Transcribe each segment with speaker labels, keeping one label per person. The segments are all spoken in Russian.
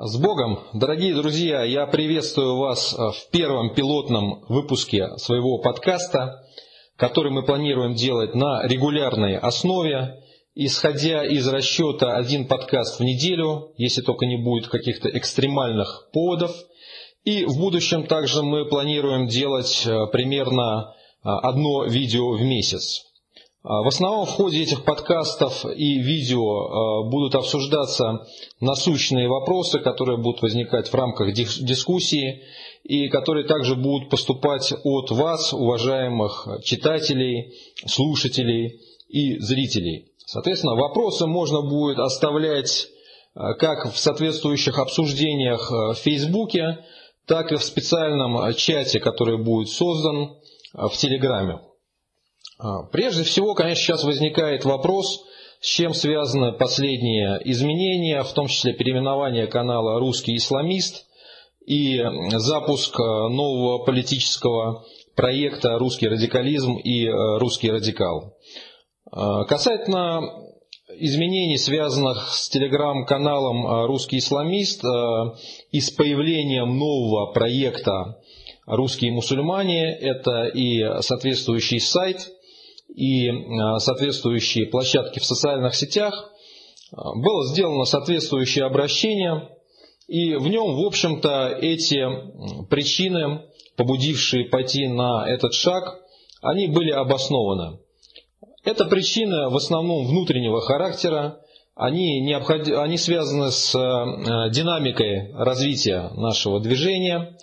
Speaker 1: С Богом, дорогие друзья, я приветствую вас в первом пилотном выпуске своего подкаста, который мы планируем делать на регулярной основе, исходя из расчета один подкаст в неделю, если только не будет каких-то экстремальных поводов. И в будущем также мы планируем делать э, примерно э, одно видео в месяц. А, в основном в ходе этих подкастов и видео а, будут обсуждаться насущные вопросы, которые будут возникать в рамках дискуссии и которые также будут поступать от вас, уважаемых читателей, слушателей и зрителей. Соответственно, вопросы можно будет оставлять а, как в соответствующих обсуждениях в Фейсбуке, так и в специальном чате, который будет создан в Телеграме. А, прежде всего, конечно, сейчас возникает вопрос, с чем связаны последние изменения, в том числе переименование канала «Русский исламист» и запуск а, нового политического проекта «Русский радикализм» и а, «Русский радикал». Касательно изменений, связанных с телеграм-каналом «Русский исламист» и с появлением нового проекта «Русские мусульмане», это и соответствующий сайт – и а, соответствующие площадки в социальных сетях, а, было сделано соответствующее обращение, и в нем, в общем-то, эти причины, побудившие пойти на этот шаг, они были обоснованы. Это причины в основном внутреннего характера, они, необход... они связаны с а, динамикой развития нашего движения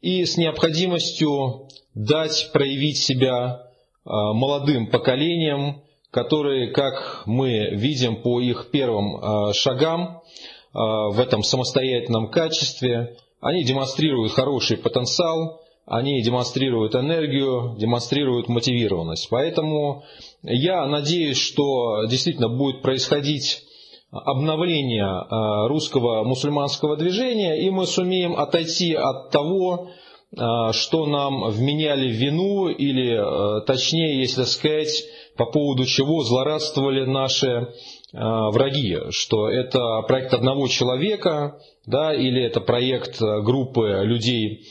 Speaker 1: и с необходимостью дать проявить себя Э, молодым поколением, которые, как мы видим по их первым э, шагам э, в этом самостоятельном качестве, они демонстрируют хороший потенциал, они демонстрируют энергию, демонстрируют мотивированность. Поэтому я надеюсь, что действительно будет происходить обновление русского мусульманского движения, и мы сумеем отойти от того, что нам вменяли вину, или э, точнее, если сказать, по поводу чего злорадствовали наши а, враги, что это проект одного человека, да, или это проект э, группы людей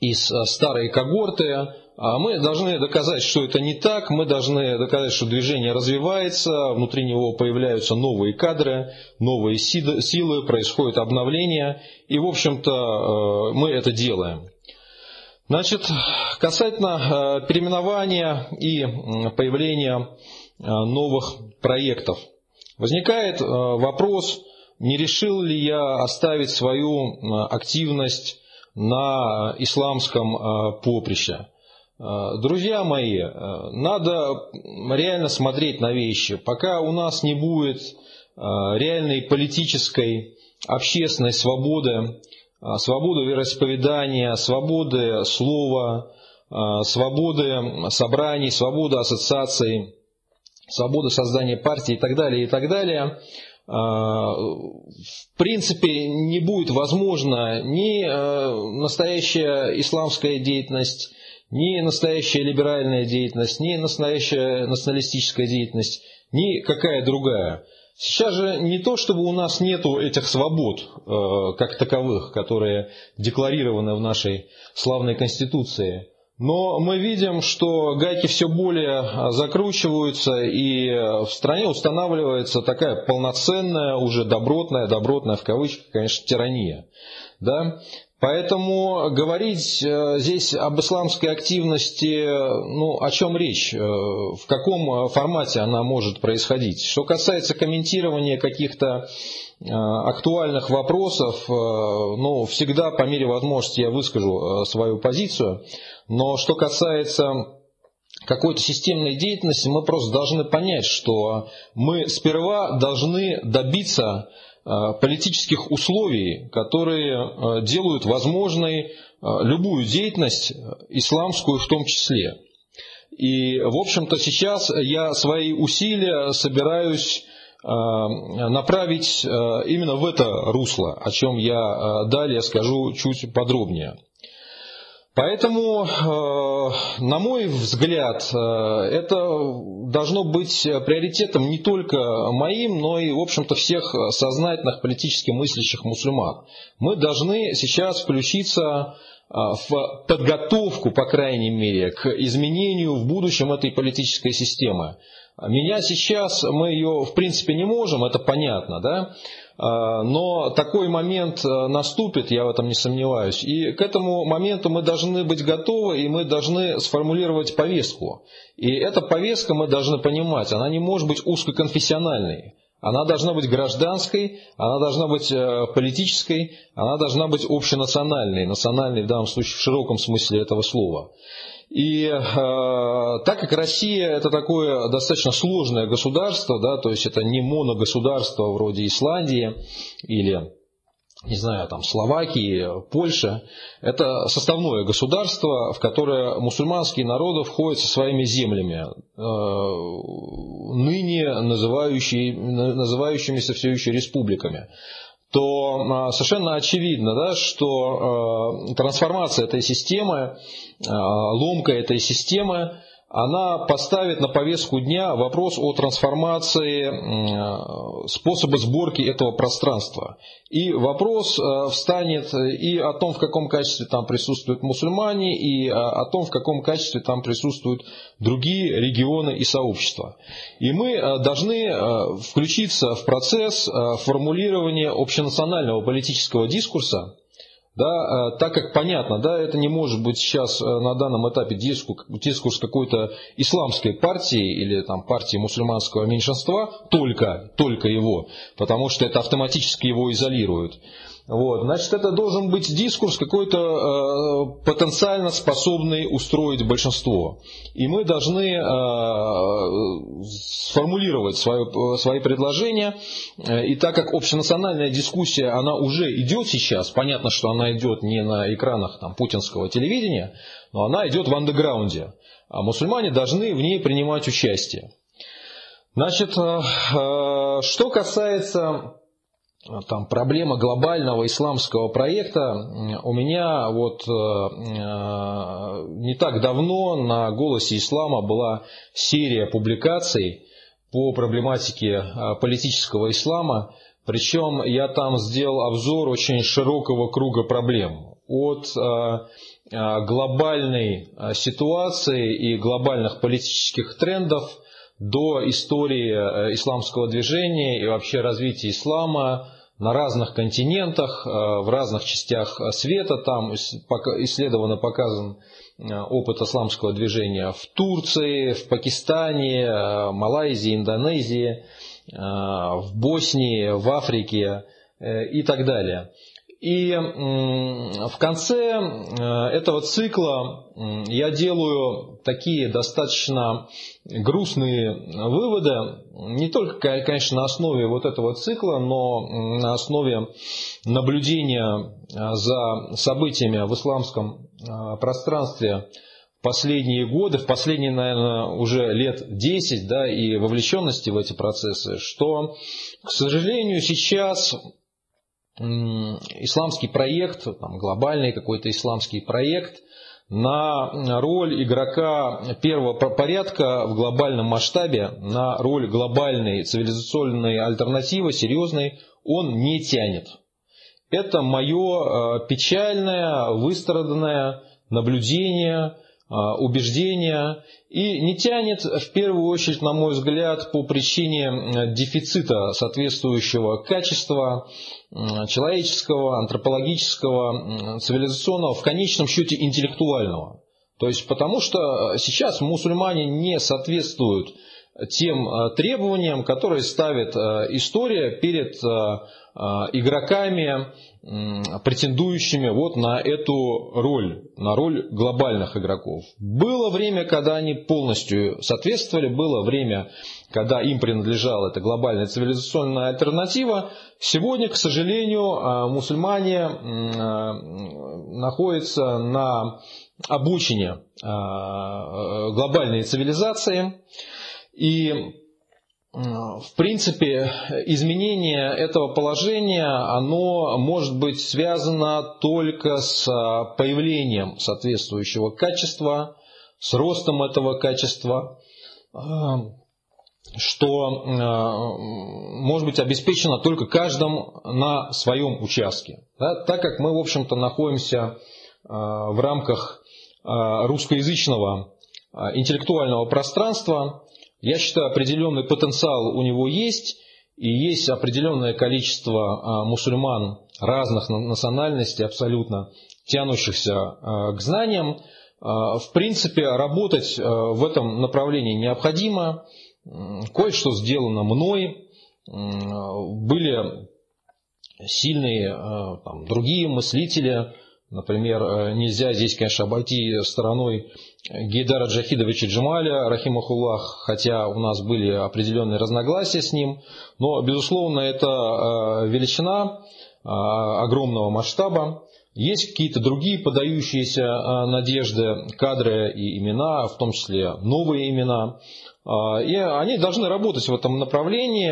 Speaker 1: из э, старой когорты, а мы должны доказать, что это не так, мы должны доказать, что движение развивается, внутри него появляются новые кадры, новые силы, происходит обновление, и, в общем-то, э, мы это делаем. Значит, касательно э, переименования и появления э, новых проектов. Возникает вопрос, не решил ли я оставить свою активность на исламском поприще. Э, друзья мои, э, надо реально смотреть на вещи. Пока у нас не будет э, реальной политической, общественной свободы, свободы вероисповедания, свободы слова, свободы собраний, свободы ассоциаций, свободы создания партии и так далее, и так далее, в принципе не будет возможно ни настоящая исламская деятельность, ни настоящая либеральная деятельность, ни настоящая националистическая деятельность, ни какая другая. Сейчас же не то, чтобы у нас нету этих свобод э, как таковых, которые декларированы в нашей славной Конституции, но мы видим, что гайки все более закручиваются, и в стране устанавливается такая полноценная, уже добротная, добротная в кавычках, конечно, тирания. Да? Поэтому говорить э, здесь об исламской активности, ну, о чем речь, э, в каком формате она может происходить. Что касается комментирования каких-то э, актуальных вопросов, ну, всегда по мере возможности я выскажу свою позицию, но что касается какой-то системной деятельности, мы просто должны понять, что мы сперва должны добиться Э, политических условий, которые э, делают возможной э, любую деятельность, исламскую в том числе. И, в общем-то, сейчас я свои усилия собираюсь направить именно в это русло, о чем я далее скажу чуть подробнее. Поэтому, на мой взгляд, это должно быть приоритетом не только моим, но и, в общем-то, всех сознательных политически мыслящих мусульман. Мы должны сейчас включиться в подготовку, по крайней мере, к изменению в будущем этой политической системы. Меня сейчас, мы ее в принципе не можем, это понятно, да? А, но такой момент э, наступит, я в этом не сомневаюсь. И к этому моменту мы должны быть готовы, и мы должны сформулировать повестку. И эта повестка, мы должны понимать, она не может быть узкоконфессиональной. Она должна быть гражданской, она должна быть э, политической, она должна быть общенациональной, национальной в данном случае в широком смысле этого слова. И э, так как Россия это такое достаточно сложное государство, да, то есть это не моногосударство вроде Исландии или не знаю, там, Словакии, Польша, это составное государство, в которое мусульманские народы входят со своими землями, э, ныне называющие, называющимися все еще республиками то а, совершенно очевидно, да, что э, трансформация этой системы, э, ломка этой системы, она поставит на повестку дня вопрос о трансформации э, способа сборки этого пространства. И вопрос встанет и о том, в каком качестве там присутствуют мусульмане, и о том, в каком качестве там присутствуют другие регионы и сообщества. И мы должны включиться в процесс формулирования общенационального политического дискурса, да, так как понятно, да, это не может быть сейчас на данном этапе дискурс, дискурс какой-то исламской партии или там, партии мусульманского меньшинства, только, только его, потому что это автоматически его изолирует. Вот. Значит, это должен быть дискурс какой-то э, потенциально способный устроить большинство. И мы должны э, сформулировать свое, свои предложения. И так как общенациональная дискуссия, она уже идет сейчас, понятно, что она идет не на экранах там, путинского телевидения, но она идет в андеграунде. А мусульмане должны в ней принимать участие. Значит, э, э что касается там проблема глобального исламского проекта. У меня вот э, э, не так давно на «Голосе ислама» была серия публикаций по проблематике э, политического ислама. Причем я там сделал обзор очень широкого круга проблем. От глобальной ситуации и глобальных политических трендов до истории исламского движения и вообще развития ислама, на разных континентах, э, в разных частях света. Там исследован и показан э, опыт исламского движения в Турции, в Пакистане, э, Малайзии, Индонезии, в Боснии, в Африке и так далее. И в конце этого цикла я делаю такие достаточно грустные выводы, не только, конечно, на основе вот этого цикла, но на основе наблюдения за событиями в исламском пространстве в последние годы, в последние, наверное, уже лет 10, да, и вовлеченности в эти процессы, что, к сожалению, сейчас исламский проект, там, глобальный какой-то исламский проект, на роль игрока первого порядка в глобальном масштабе, на роль глобальной цивилизационной альтернативы, серьезной, он не тянет. Это мое э, печальное, выстраданное наблюдение, э, убеждение и не тянет в первую очередь, на мой взгляд, по причине дефицита соответствующего качества человеческого, антропологического, цивилизационного, в конечном счете интеллектуального. То есть потому что сейчас мусульмане не соответствуют тем э, требованиям, которые ставит э, история перед э, игроками, претендующими вот на эту роль, на роль глобальных игроков. Было время, когда они полностью соответствовали, было время, когда им принадлежала эта глобальная цивилизационная альтернатива. Сегодня, к сожалению, мусульмане находятся на обучении глобальной цивилизации. И в принципе, изменение этого положения, оно может быть связано только с появлением соответствующего качества, с ростом этого качества, что может быть обеспечено только каждым на своем участке. Да, так как мы, в общем-то, находимся в рамках русскоязычного интеллектуального пространства, я считаю, определенный потенциал у него есть, и есть определенное количество мусульман разных национальностей, абсолютно тянущихся к знаниям. В принципе, работать в этом направлении необходимо. Кое-что сделано мной. Были сильные там, другие мыслители. Например, нельзя здесь, конечно, обойти стороной Гейдара Джахидовича Джамаля, Рахимахуллах, хотя у нас были определенные разногласия с ним, но, безусловно, это э, величина э, огромного масштаба. Есть какие-то другие подающиеся э, надежды, кадры и имена, в том числе новые имена. А, и они должны работать в этом направлении.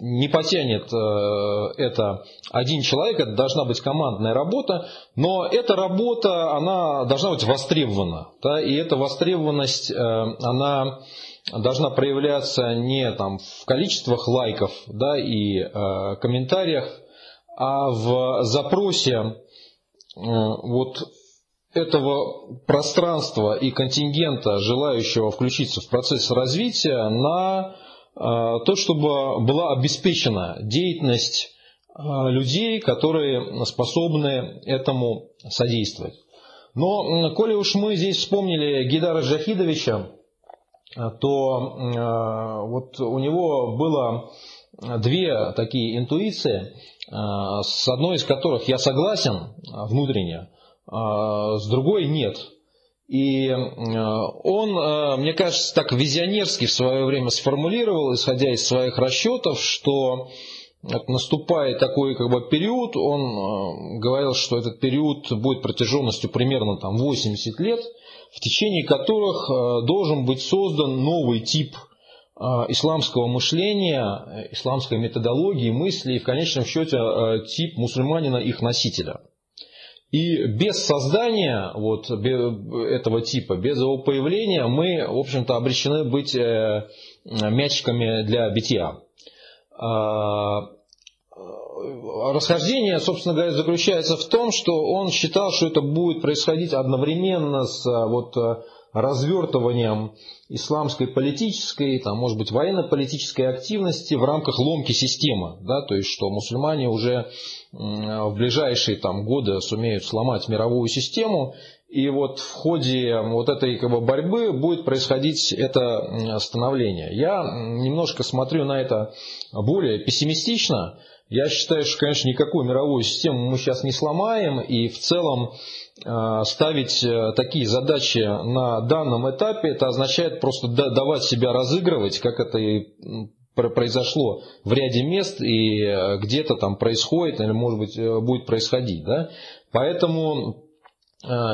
Speaker 1: Не потянет э, это один человек, это должна быть командная работа, но эта работа, она должна быть востребована. Да, и эта востребованность, э, она должна проявляться не там, в количествах лайков да, и э, комментариях, а в запросе вот этого пространства и контингента, желающего включиться в процесс развития, на э, то, чтобы была обеспечена деятельность э, людей, которые способны этому содействовать. Но, коли уж мы здесь вспомнили Гидара Джахидовича, то вот у него было две такие интуиции, с одной из которых я согласен внутренне, с другой нет. И э, он, э, мне кажется, так визионерски в свое время сформулировал, исходя из своих расчетов, что наступает такой как бы период, он э, говорил, что этот период будет протяженностью примерно там, 80 лет, в течение которых должен быть создан новый тип исламского мышления, исламской методологии, мысли и в конечном счете тип мусульманина, их носителя. И без создания вот этого типа, без его появления, мы, в общем-то, обречены быть э, мячиками для битья. А, расхождение, собственно говоря, заключается в том, что он считал, что это будет происходить одновременно с вот, развертыванием исламской политической, там, может быть, военно-политической активности в рамках ломки системы. Да, то есть, что мусульмане уже в ближайшие там, годы сумеют сломать мировую систему, и вот в ходе вот этой как бы, борьбы будет происходить это становление. Я немножко смотрю на это более пессимистично. Я считаю, что, конечно, никакую мировую систему мы сейчас не сломаем, и в целом ставить э, такие задачи на данном этапе, это означает просто давать себя разыгрывать, как это и произошло в ряде мест и э, где-то там происходит или может быть будет происходить. Да? Поэтому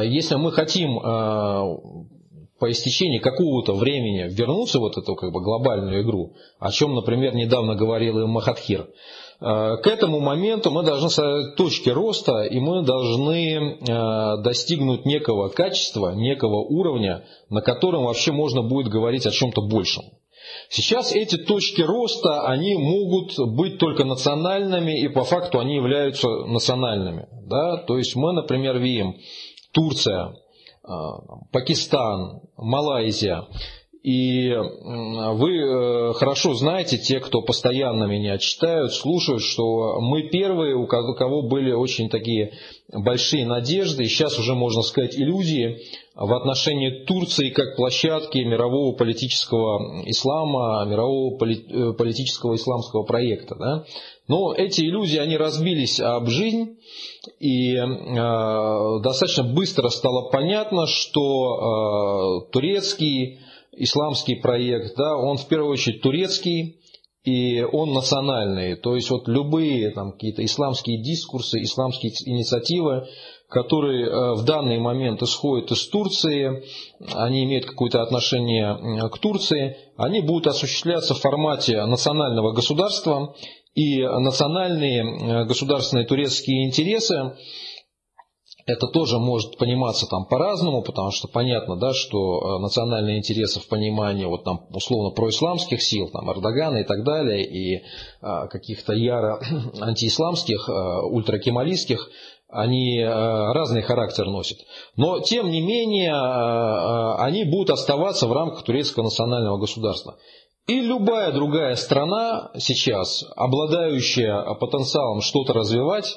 Speaker 1: если мы хотим по истечении какого-то времени вернуться в вот эту как бы глобальную игру, о чем, например, недавно говорил и Махатхир, Э, к этому моменту мы должны ставить точки роста, и мы должны э, достигнуть некого качества, некого уровня, на котором вообще можно будет говорить о чем-то большем. Сейчас эти точки роста, они могут быть только национальными, и по факту они являются национальными. Да? То есть мы, например, видим Турция, э, Пакистан, Малайзия – и вы э, хорошо знаете, те, кто постоянно меня читают, слушают, что мы первые, у кого были очень такие большие надежды, и сейчас уже можно сказать иллюзии в отношении Турции как площадки мирового политического ислама, мирового э, политического исламского проекта. Да? Но эти иллюзии, они разбились об жизнь, и э, достаточно быстро стало понятно, что э, турецкий исламский проект, да, он в первую очередь турецкий, и он национальный. То есть вот любые там какие-то исламские дискурсы, исламские инициативы, которые э, в данный момент исходят из Турции, они имеют какое-то отношение к Турции, они будут осуществляться в формате национального государства, и национальные э, государственные турецкие интересы это тоже может пониматься там по-разному, потому что понятно, да, что э, национальные интересы в понимании вот там условно происламских сил, там Эрдогана и так далее, и а, каких-то яро антиисламских, а, ультракемалистских, они разный характер носят. Но тем не менее они будут оставаться в рамках турецкого национального государства. И любая другая страна сейчас, обладающая потенциалом что-то развивать,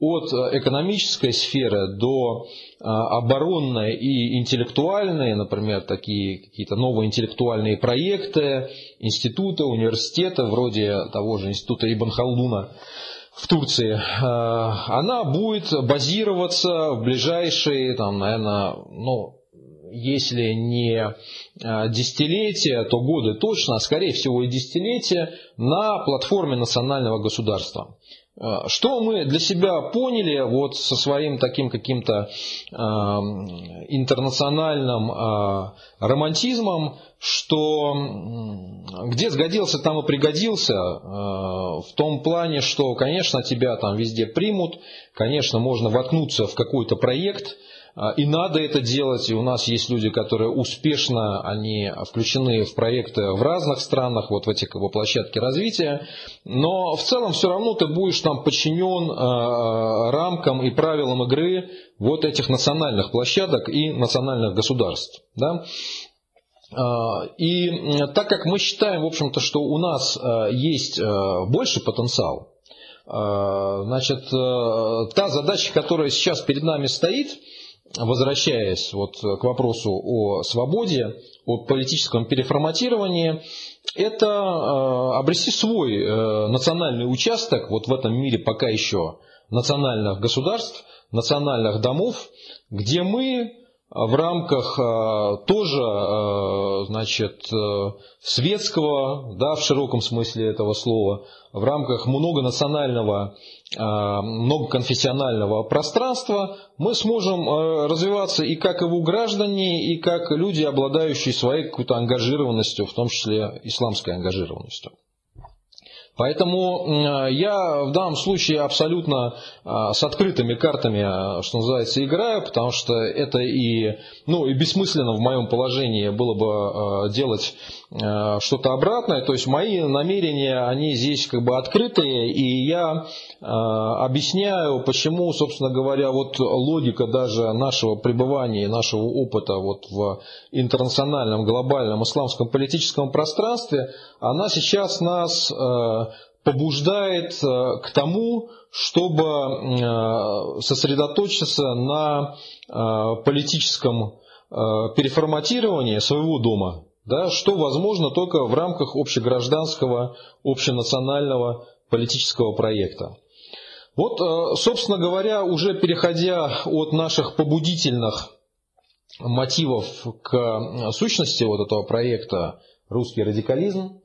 Speaker 1: от э, экономической сферы до э, оборонной и интеллектуальной, например, такие какие-то новые интеллектуальные проекты, институты, университеты, вроде того же института Ибн Халдуна в Турции, э, она будет базироваться в ближайшие, там, наверное, ну, если не десятилетия, то годы точно, а скорее всего и десятилетия, на платформе национального государства. А, что мы для себя поняли вот со своим таким каким-то э, интернациональным э, романтизмом, что где сгодился, там и пригодился, э, в том плане, что, конечно, тебя там везде примут, конечно, можно воткнуться в какой-то проект, и надо это делать, и у нас есть люди, которые успешно, они включены в проекты в разных странах, вот в эти как бы, площадки развития, но в целом все равно ты будешь там подчинен э, рамкам и правилам игры вот этих национальных площадок и национальных государств. Да? И так как мы считаем, в общем-то, что у нас есть больше потенциал, значит, та задача, которая сейчас перед нами стоит – возвращаясь вот к вопросу о свободе, о политическом переформатировании, это э, обрести свой э, национальный участок вот в этом мире пока еще национальных государств, национальных домов, где мы в рамках э, тоже значит, светского, да, в широком смысле этого слова, в рамках многонационального Э, многоконфессионального пространства, мы сможем э, развиваться и как его граждане, и как люди, обладающие своей какой-то ангажированностью, в том числе исламской ангажированностью. Поэтому я в данном случае абсолютно а, с открытыми картами, что называется, играю, потому что это и, ну, и бессмысленно в моем положении было бы делать что-то обратное. То есть мои намерения, они здесь как бы открытые, и я объясняю, почему, собственно говоря, вот логика даже нашего пребывания, нашего опыта вот в интернациональном, глобальном исламском политическом пространстве, она сейчас нас побуждает э, к тому, чтобы э, сосредоточиться на э, политическом переформатировании своего дома, да, что возможно только в рамках общегражданского, общенационального политического проекта. Вот, собственно говоря, уже переходя от наших побудительных мотивов к сущности вот этого проекта «Русский радикализм»,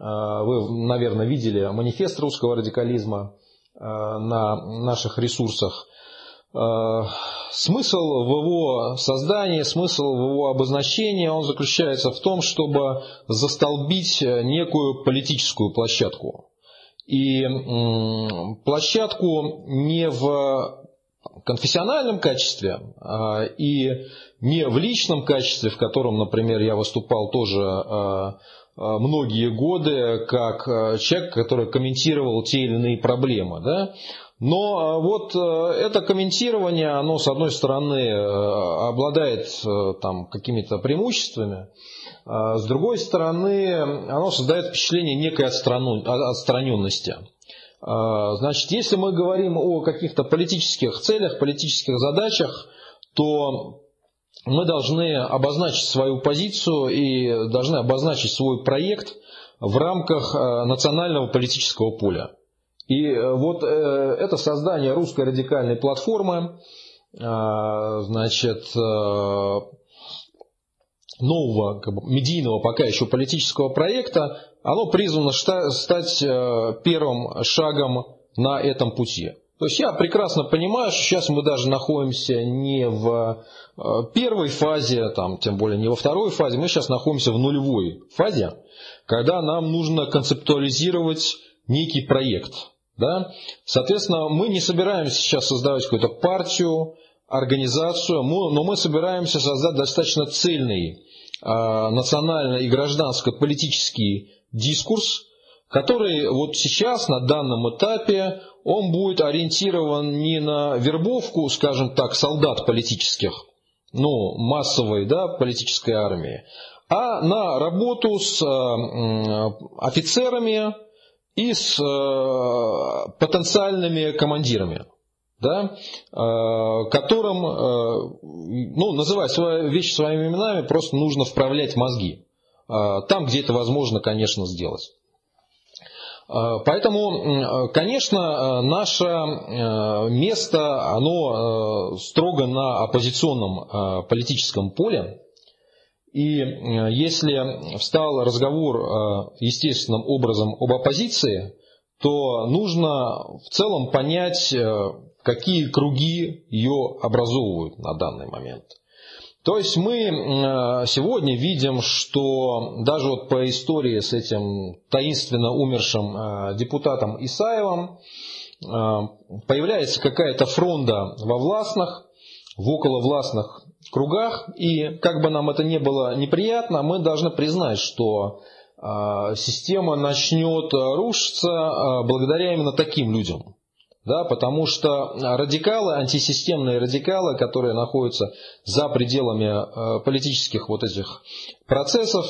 Speaker 1: вы, наверное, видели манифест русского радикализма э, на наших ресурсах. Э, смысл в его создании, смысл в его обозначении, он заключается в том, чтобы застолбить некую политическую площадку. И площадку не в конфессиональном качестве а, и не в личном качестве, в котором, например, я выступал тоже Э, многие годы как э, человек, который комментировал те или иные проблемы. Да? Но э, вот это комментирование, оно с одной стороны обладает там какими-то преимуществами, с другой стороны оно создает впечатление некой отстраненности. Значит, если мы говорим о каких-то политических целях, политических задачах, то мы должны обозначить свою позицию и должны обозначить свой проект в рамках э, национального политического поля. И э, вот э, это создание русской радикальной платформы, значит, нового как бы, медийного пока еще политического проекта, оно призвано стать первым шагом на этом пути. То есть я прекрасно понимаю, что сейчас мы даже находимся не в э, первой фазе, там, тем более не во второй фазе, мы сейчас находимся в нулевой фазе, когда нам нужно концептуализировать некий проект. Да? Соответственно, мы не собираемся сейчас создавать какую-то партию, организацию, но мы собираемся создать достаточно цельный а, национально и гражданско-политический дискурс, который вот сейчас, на данном этапе, он будет ориентирован не на вербовку, скажем так, солдат политических, ну, массовой да, политической армии, а на работу с э, офицерами и с э, потенциальными командирами да, э, которым, ну, называть свои вещи своими именами, просто нужно вправлять мозги. Там, где это возможно, конечно, сделать. Поэтому, конечно, наше место, оно строго на оппозиционном политическом поле. И если встал разговор естественным образом об оппозиции, то нужно в целом понять, какие круги ее образовывают на данный момент. То есть мы э, сегодня видим, что даже вот по истории с этим таинственно умершим э, депутатом Исаевым э, появляется какая-то фронта во властных, в околовластных кругах, и как бы нам это не было неприятно, мы должны признать, что система начнет рушиться благодаря именно таким людям да, потому что радикалы, антисистемные радикалы, которые находятся за пределами э, политических вот этих процессов,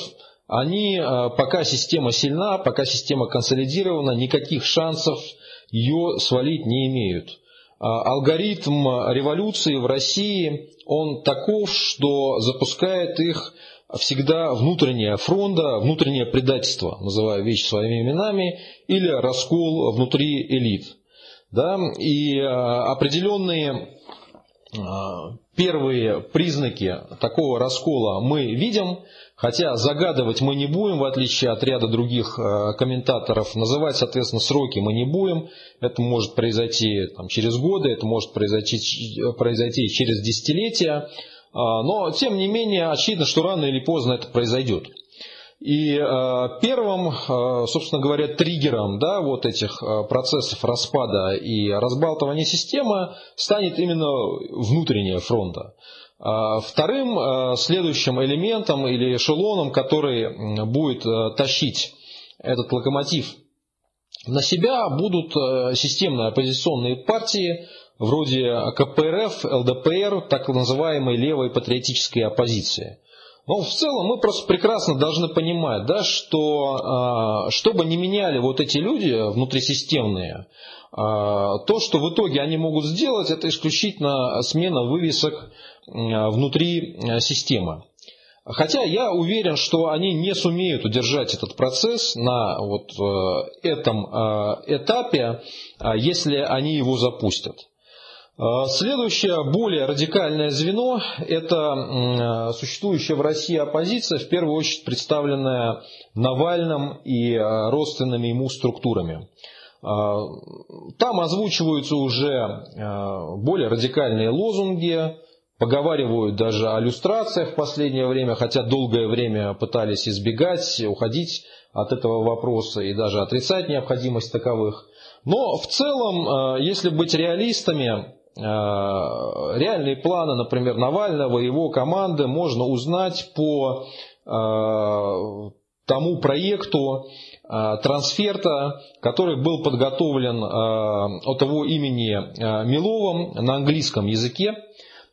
Speaker 1: они, э, пока система сильна, пока система консолидирована, никаких шансов ее свалить не имеют. А алгоритм революции в России, он таков, что запускает их всегда внутренняя фронта, внутреннее предательство, называя вещи своими именами, или раскол внутри элит. Да? И э, определенные э, первые признаки такого раскола мы видим, хотя загадывать мы не будем, в отличие от ряда других э, комментаторов, называть, соответственно, сроки мы не будем. Это может произойти там, через годы, это может произойти, произойти через десятилетия. Но, тем не менее, очевидно, что рано или поздно это произойдет. И э, первым, э, собственно говоря, триггером да, вот этих э, процессов распада и разбалтывания системы станет именно внутренняя фронта. Вторым следующим элементом или эшелоном, который будет тащить этот локомотив на себя, будут системные оппозиционные партии, вроде КПРФ, ЛДПР, так называемой левой патриотической оппозиции. Но в целом мы просто прекрасно должны понимать, да, что а, что бы ни меняли вот эти люди внутрисистемные, а, то, что в итоге они могут сделать, это исключительно смена вывесок внутри системы. Хотя я уверен, что они не сумеют удержать этот процесс на вот э, этом э, этапе, если они его запустят. А, следующее, более радикальное звено – это существующая в России оппозиция, в первую очередь представленная Навальным и а, родственными ему структурами. А, там озвучиваются уже более радикальные лозунги, поговаривают даже о иллюстрациях в последнее время, хотя долгое время пытались избегать, уходить от этого вопроса и даже отрицать необходимость таковых. Но в целом, если быть реалистами, реальные планы, например, Навального и его команды можно узнать по э, тому проекту э, трансферта, который был подготовлен от его имени Миловым на английском языке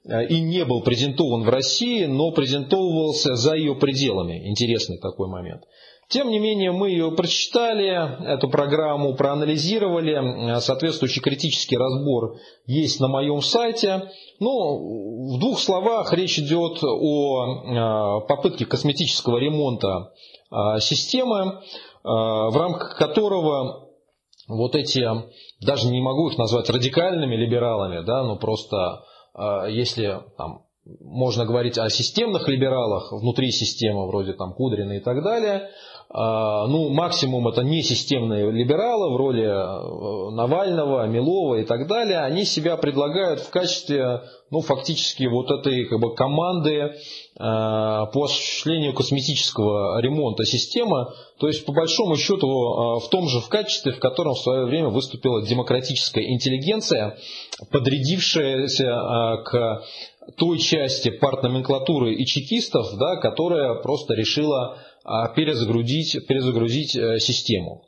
Speaker 1: и не был презентован в России, но презентовывался за ее пределами. Интересный такой момент. Тем не менее, мы ее прочитали, эту программу проанализировали. Соответствующий критический разбор есть на моем сайте. Ну, в двух словах речь идет о э, попытке косметического ремонта э, системы, э, в рамках которого вот эти, даже не могу их назвать радикальными либералами, да, но просто если там, можно говорить о системных либералах внутри системы, вроде там Кудрина и так далее. А, ну, максимум это не системные либералы в роли э, Навального, Милова и так далее. Они себя предлагают в качестве, ну, фактически вот этой как бы, команды э, по осуществлению косметического ремонта системы. То есть, по большому счету, э, в том же в качестве, в котором в свое время выступила демократическая интеллигенция, подрядившаяся к той части партноменклатуры и чекистов, да, которая просто решила перезагрузить, перезагрузить э, систему.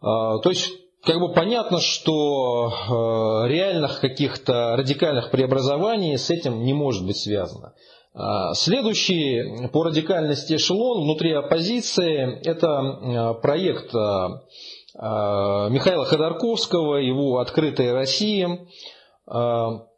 Speaker 1: А, то есть как бы понятно, что э, реальных каких-то радикальных преобразований с этим не может быть связано. А, следующий по радикальности эшелон внутри оппозиции – это э, проект Михаила Ходорковского, его «Открытая Россия». В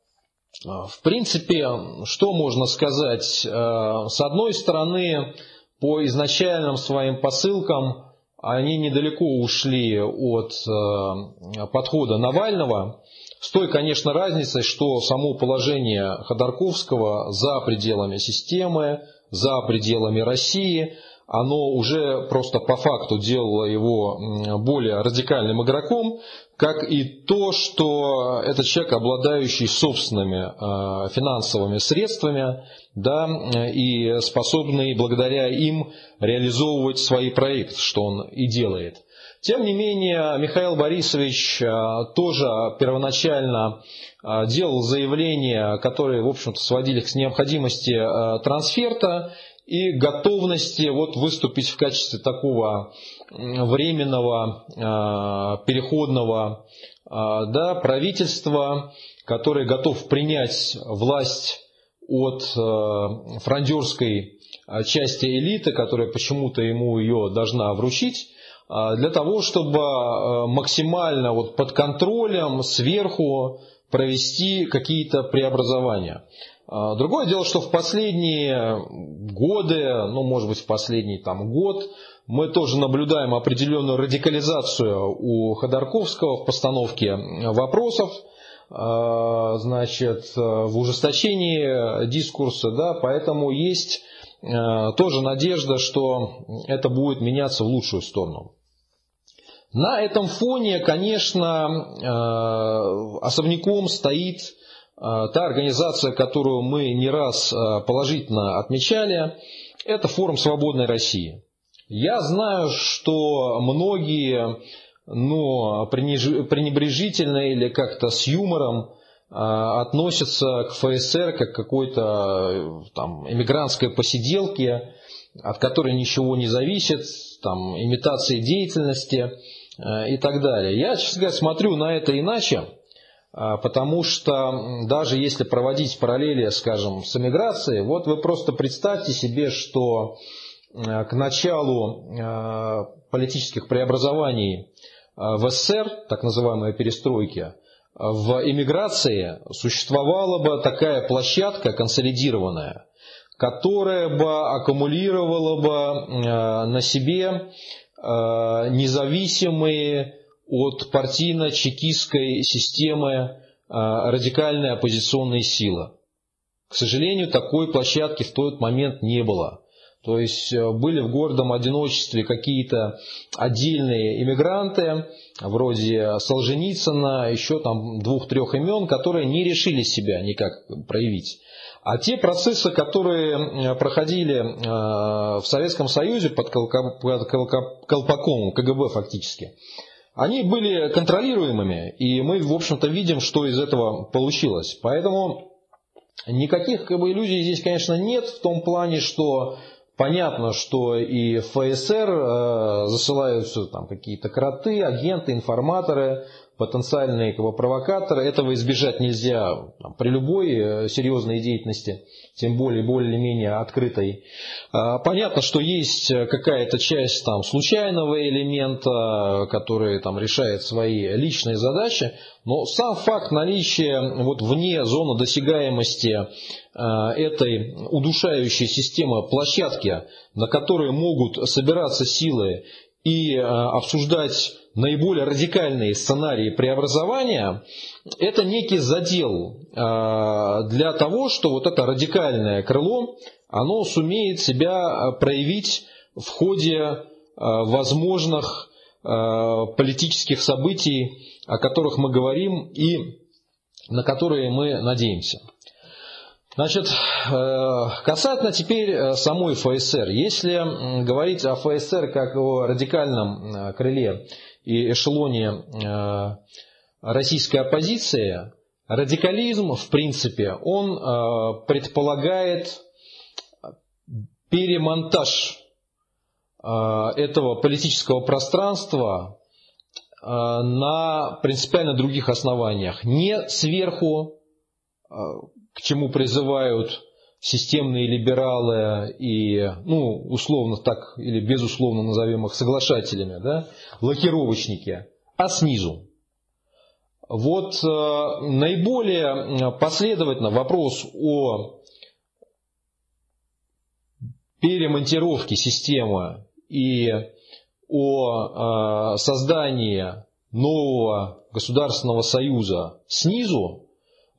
Speaker 1: принципе, что можно сказать? С одной стороны, по изначальным своим посылкам они недалеко ушли от э, подхода Навального, с той, конечно, разницей, что само положение Ходорковского за пределами системы, за пределами России – оно уже просто по факту делало его более радикальным игроком, как и то, что это человек, обладающий собственными э, финансовыми средствами, да, и способный благодаря им реализовывать свои проекты, что он и делает. Тем не менее, Михаил Борисович э, тоже первоначально э, делал заявления, которые, в общем-то, сводились к необходимости трансферта и готовности вот выступить в качестве такого временного э, переходного э, да, правительства, который готов принять власть от э, франдерской части элиты, которая почему-то ему ее должна вручить, для того, чтобы максимально вот под контролем сверху провести какие-то преобразования. А, другое дело, что в последние годы, ну, может быть, в последний там, год, мы тоже наблюдаем определенную радикализацию у Ходорковского в постановке вопросов, а, значит, в ужесточении дискурса, да, поэтому есть тоже надежда, что это будет меняться в лучшую сторону. На этом фоне, конечно, особняком стоит та организация, которую мы не раз а, положительно отмечали, это форум «Свободной России». Я знаю, что многие ну, пренебрежительно или как-то с юмором а, относятся к ФСР как к какой-то там эмигрантской посиделке, от которой ничего не зависит, там, имитации деятельности и так далее. Я, честно говоря, смотрю на это иначе. А, потому что даже если проводить параллели, скажем, с эмиграцией, вот вы просто представьте себе, что э, к началу э, политических преобразований э, в СССР, так называемой перестройки, в эмиграции существовала бы такая площадка консолидированная, которая бы аккумулировала бы на себе независимые от партийно-чекистской системы а, радикальная оппозиционная сила. К сожалению, такой площадки в тот момент не было. То есть э, были в гордом одиночестве какие-то отдельные иммигранты, вроде Солженицына, еще там двух-трех имен, которые не решили себя никак проявить. А те процессы, которые э, проходили э, в Советском Союзе под колпаком КГБ фактически, они были контролируемыми, и мы, в общем-то, видим, что из этого получилось. Поэтому никаких как бы, иллюзий здесь, конечно, нет в том плане, что понятно, что и ФСР э, засылаются там какие-то кроты, агенты, информаторы, потенциальные как бы, провокаторы. Этого избежать нельзя там, при любой э, серьезной деятельности, тем более более-менее открытой. А, понятно, что есть какая-то часть там, случайного элемента, который там, решает свои личные задачи, но сам факт наличия вот, вне зоны досягаемости э, этой удушающей системы площадки, на которой могут собираться силы и э, обсуждать наиболее радикальные сценарии преобразования, это некий задел для того, что вот это радикальное крыло, оно сумеет себя проявить в ходе возможных политических событий, о которых мы говорим и на которые мы надеемся. Значит, э, касательно теперь э, самой ФСР. Если говорить о ФСР как о радикальном э, крыле и эшелоне российской оппозиции, радикализм, в принципе, он предполагает перемонтаж этого политического пространства на принципиально других основаниях. Не сверху к чему призывают системные либералы и, ну, условно так или безусловно назовем их соглашателями, да, лакировочники, а снизу. Вот э, наиболее последовательно вопрос о перемонтировке системы и о э, создании нового государственного союза снизу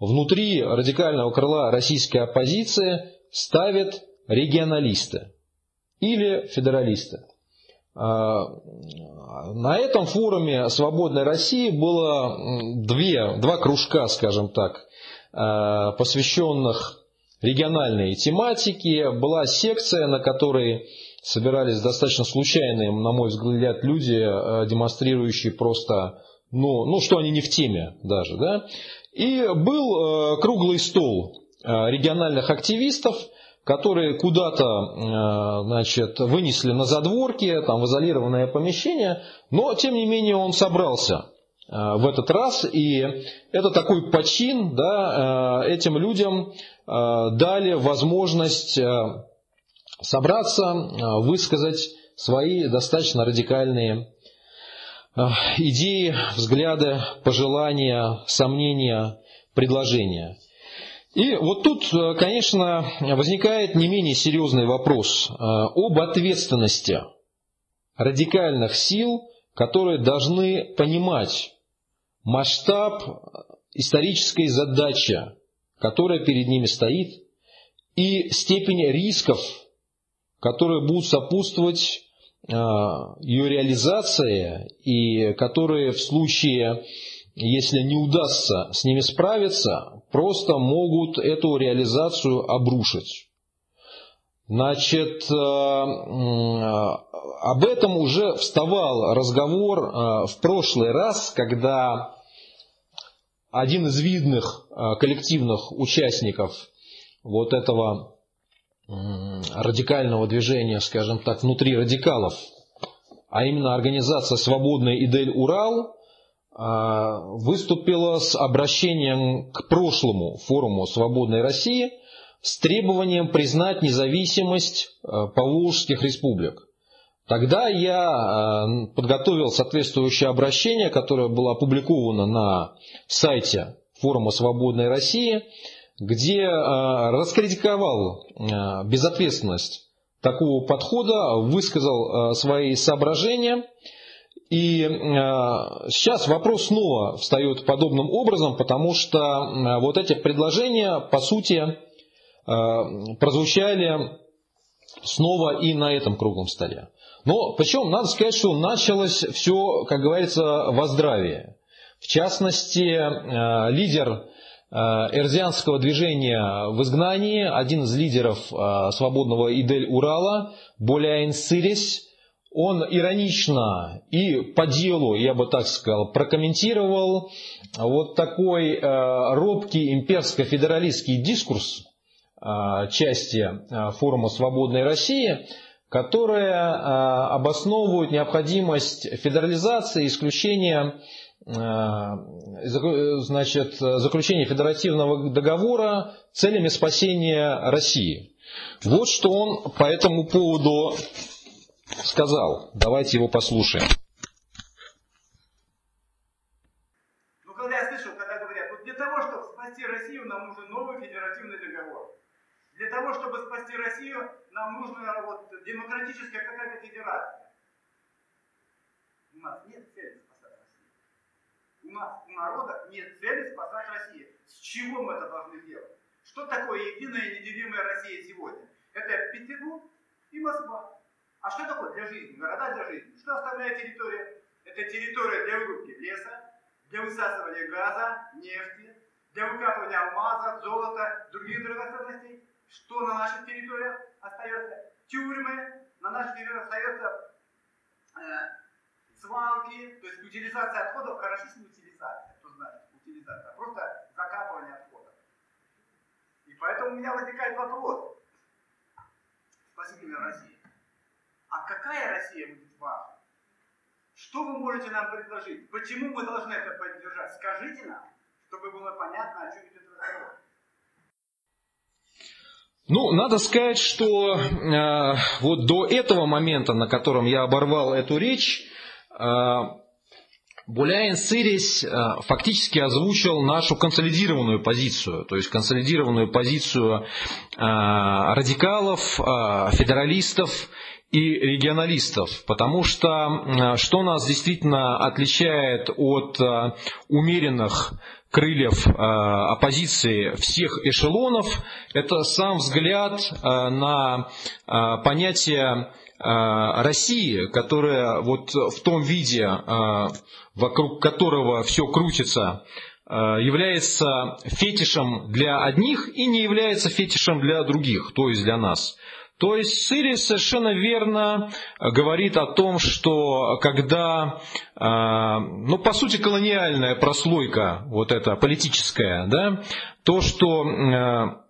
Speaker 1: внутри радикального крыла российской оппозиции ставят регионалисты или федералисты. А, на этом форуме «Свободной России» было две, два кружка, скажем так, а, посвященных региональной тематике. Была секция, на которой собирались достаточно случайные, на мой взгляд, люди, а, демонстрирующие просто, ну, ну что они не в теме даже, да, и был э, круглый стол э, региональных активистов, которые куда-то э, значит, вынесли на задворки, там, в изолированное помещение, но тем не менее он собрался в этот раз, и это такой почин, да, этим людям дали возможность собраться, высказать свои достаточно радикальные идеи, взгляды, пожелания, сомнения, предложения. И вот тут, э, конечно, возникает не менее серьезный вопрос э, об ответственности радикальных сил, которые должны понимать масштаб исторической задачи, которая перед ними стоит, и степень рисков, которые будут сопутствовать ее реализация и которые в случае, если не удастся с ними справиться, просто могут эту реализацию обрушить. Значит, а, об этом уже вставал разговор а, в прошлый раз, когда один из видных коллективных участников вот этого радикального движения, скажем так, внутри радикалов, а именно организация «Свободный Идель Урал», а, выступила с обращением к прошлому форуму «Свободной России» с требованием признать независимость а, Поволжских республик. Тогда я а, подготовил соответствующее обращение, которое было опубликовано на сайте форума «Свободной России», где э, раскритиковал э, безответственность такого подхода, высказал э, свои соображения. И сейчас вопрос снова встает подобным образом, потому что вот эти предложения, по сути, прозвучали снова и на этом круглом столе. Но причем надо сказать, что началось все, как говорится, во здравии. В частности, лидер эрзианского движения в изгнании, один из лидеров э, свободного Идель Урала, Боляин Сырис, он иронично и по делу, я бы так сказал, прокомментировал вот такой э, робкий имперско-федералистский дискурс части форума «Свободной России», которая обосновывает необходимость федерализации, исключения Э, значит, заключение федеративного договора целями спасения России. Вот что он по этому поводу сказал. Давайте его послушаем.
Speaker 2: Ну, когда я слышал, когда говорят, вот для того, чтобы спасти Россию, нам нужен новый федеративный договор. Для того, чтобы спасти Россию, нам нужна вот демократическая какая-то федерация. У нас нет цели У нас, у народа нет цели спасать Россию. С чего мы это должны делать? Что такое единая неделимая Россия сегодня? Это Петербург и Москва. А что такое для жизни? Города для жизни. Что оставляет территория? Это территория для вырубки леса, для высасывания газа, нефти, для выкапывания алмазов, золота, других драгоценностей. Что на наших территориях остается? Тюрьмы, на наших территориях остается э, свалки, то есть утилизация отходов, хорошо, утилизация, что значит утилизация, просто закапывание отходов. И поэтому у меня возникает вопрос, спасителя России, а какая Россия будет важна? Что вы можете нам предложить? Почему мы должны это поддержать? Скажите нам, чтобы было понятно, о чем идет разговор.
Speaker 1: Ну, надо сказать, что э, вот до этого момента, на котором я оборвал эту речь, э, Буляин Сырис э, фактически озвучил нашу консолидированную позицию, то есть консолидированную позицию э, радикалов, э, федералистов и регионалистов, потому что что нас действительно отличает от умеренных крыльев оппозиции всех эшелонов, это сам взгляд на понятие России, которая вот в том виде, вокруг которого все крутится, является фетишем для одних и не является фетишем для других, то есть для нас. То есть Сири совершенно верно говорит о том, что когда, ну, по сути, колониальная прослойка, вот эта политическая, да, то, что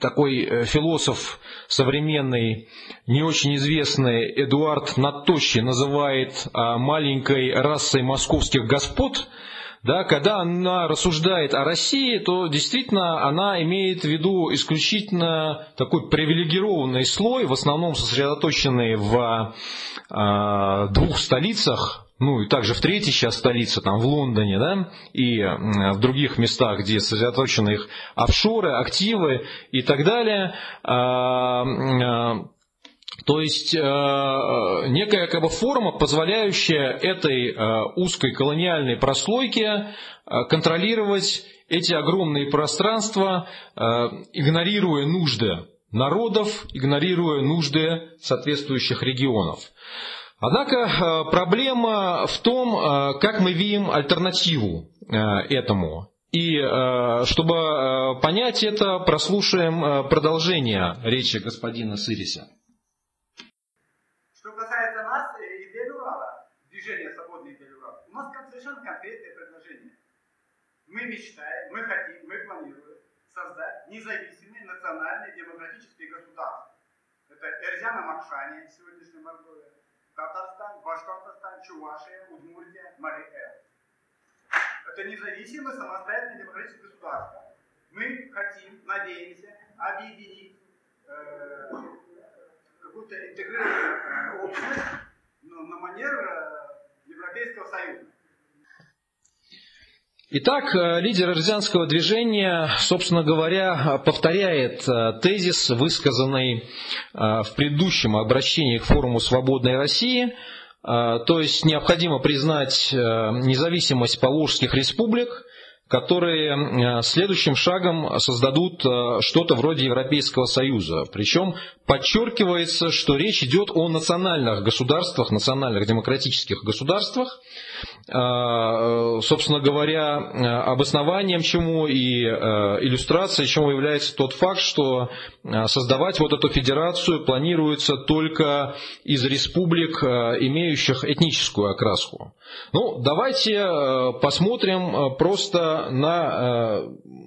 Speaker 1: такой философ современный, не очень известный Эдуард Натощи называет маленькой расой московских господ – да, когда она рассуждает о России, то действительно она имеет в виду исключительно такой привилегированный слой, в основном сосредоточенный в э, двух столицах, ну и также в третьей сейчас столице, там в Лондоне, да, и в других местах, где сосредоточены их офшоры, активы и так далее. Э, то есть э, некая как бы форма, позволяющая этой э, узкой колониальной прослойке э, контролировать эти огромные пространства, э, игнорируя нужды народов, игнорируя нужды соответствующих регионов. Однако э, проблема в том, э, как мы видим альтернативу э, этому. И чтобы понять это, прослушаем продолжение речи господина Сыриса.
Speaker 2: Мы мечтаем, мы хотим, мы планируем создать независимые национальные демократические государства. Это Эрзяна Макшане, сегодняшняя Мордовия, Татарстан, Башкортостан, Чувашия, Удмуртия, Мари-Эл. Это независимые самостоятельные демократические государства. Мы хотим, надеемся, объединить э, какую-то интегрированную общность но на манер э, Европейского Союза.
Speaker 1: Итак, э, лидер арзианского движения, собственно говоря, повторяет э, тезис, высказанный э, в предыдущем обращении к форуму «Свободной России», то есть необходимо признать независимость Поволжских республик, которые следующим шагом создадут что-то вроде Европейского Союза. Причем подчеркивается, что речь идет о национальных государствах, национальных демократических государствах, собственно говоря, обоснованием чему и э, иллюстрацией чему является тот факт, что э, создавать вот эту федерацию планируется только из республик, э, имеющих этническую окраску. Ну, давайте посмотрим просто на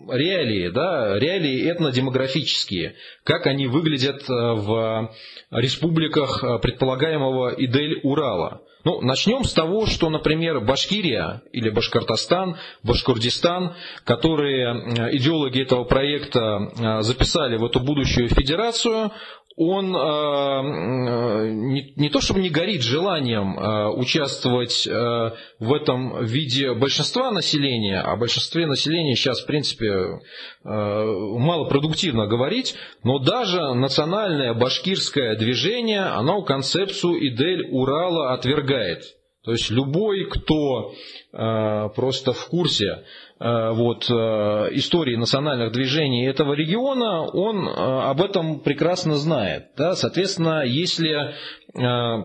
Speaker 1: реалии, да, реалии этнодемографические, как они выглядят в республиках предполагаемого Идель-Урала. Ну, начнем с того, что, например, Башкирия или Башкортостан, Башкордистан, которые э, идеологи этого проекта э, записали в эту будущую федерацию, он э, э, не, не то чтобы не горит желанием э, участвовать э, в этом виде большинства населения, а большинстве населения сейчас, в принципе, э, малопродуктивно говорить, но даже национальное башкирское движение, оно концепцию Идель Урала отвергает. То есть любой, кто э, просто в курсе вот, э, истории национальных движений этого региона, он э, об этом прекрасно знает. Да? Соответственно, если э,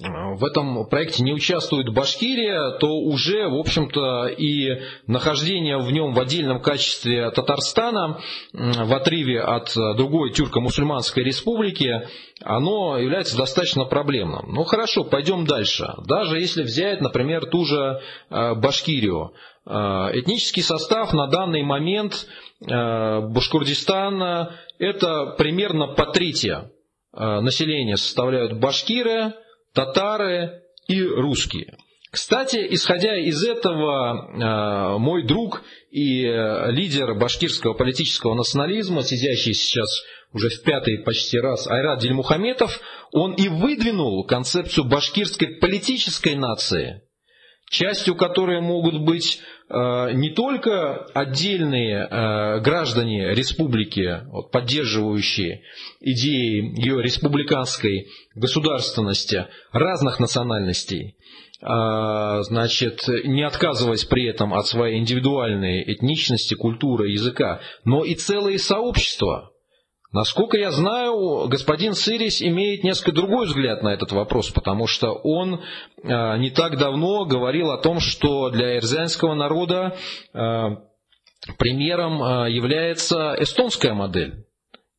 Speaker 1: в этом проекте не участвует Башкирия, то уже, в общем-то, и нахождение в нем в отдельном качестве Татарстана в отрыве от другой тюрко-мусульманской республики, оно является достаточно проблемным. Ну хорошо, пойдем дальше. Даже если взять, например, ту же э, Башкирию, э, этнический состав на данный момент э, Башкордистана это примерно по трети населения составляют башкиры, татары и русские. Кстати, исходя из этого, э, мой друг и э, лидер башкирского политического национализма, сидящий сейчас уже в пятый почти раз Айрат Дельмухаметов, он и выдвинул концепцию башкирской политической нации, частью которой могут быть э, не только отдельные э, граждане республики, поддерживающие идеи ее республиканской государственности разных национальностей, э, значит, не отказываясь при этом от своей индивидуальной этничности, культуры, языка, но и целые сообщества, Насколько я знаю, господин Сырис имеет несколько другой взгляд на этот вопрос, потому что он э, не так давно говорил о том, что для эрзянского народа э, примером э, является эстонская модель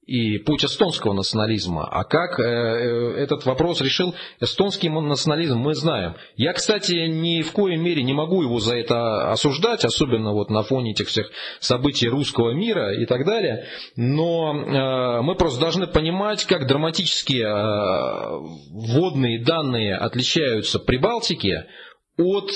Speaker 1: и путь эстонского национализма. А как э, э, этот вопрос решил эстонский национализм, мы знаем. Я, кстати, ни в коей мере не могу его за это осуждать, особенно вот на фоне этих всех событий русского мира и так далее. Но э, мы просто должны понимать, как драматические вводные данные отличаются при Балтике от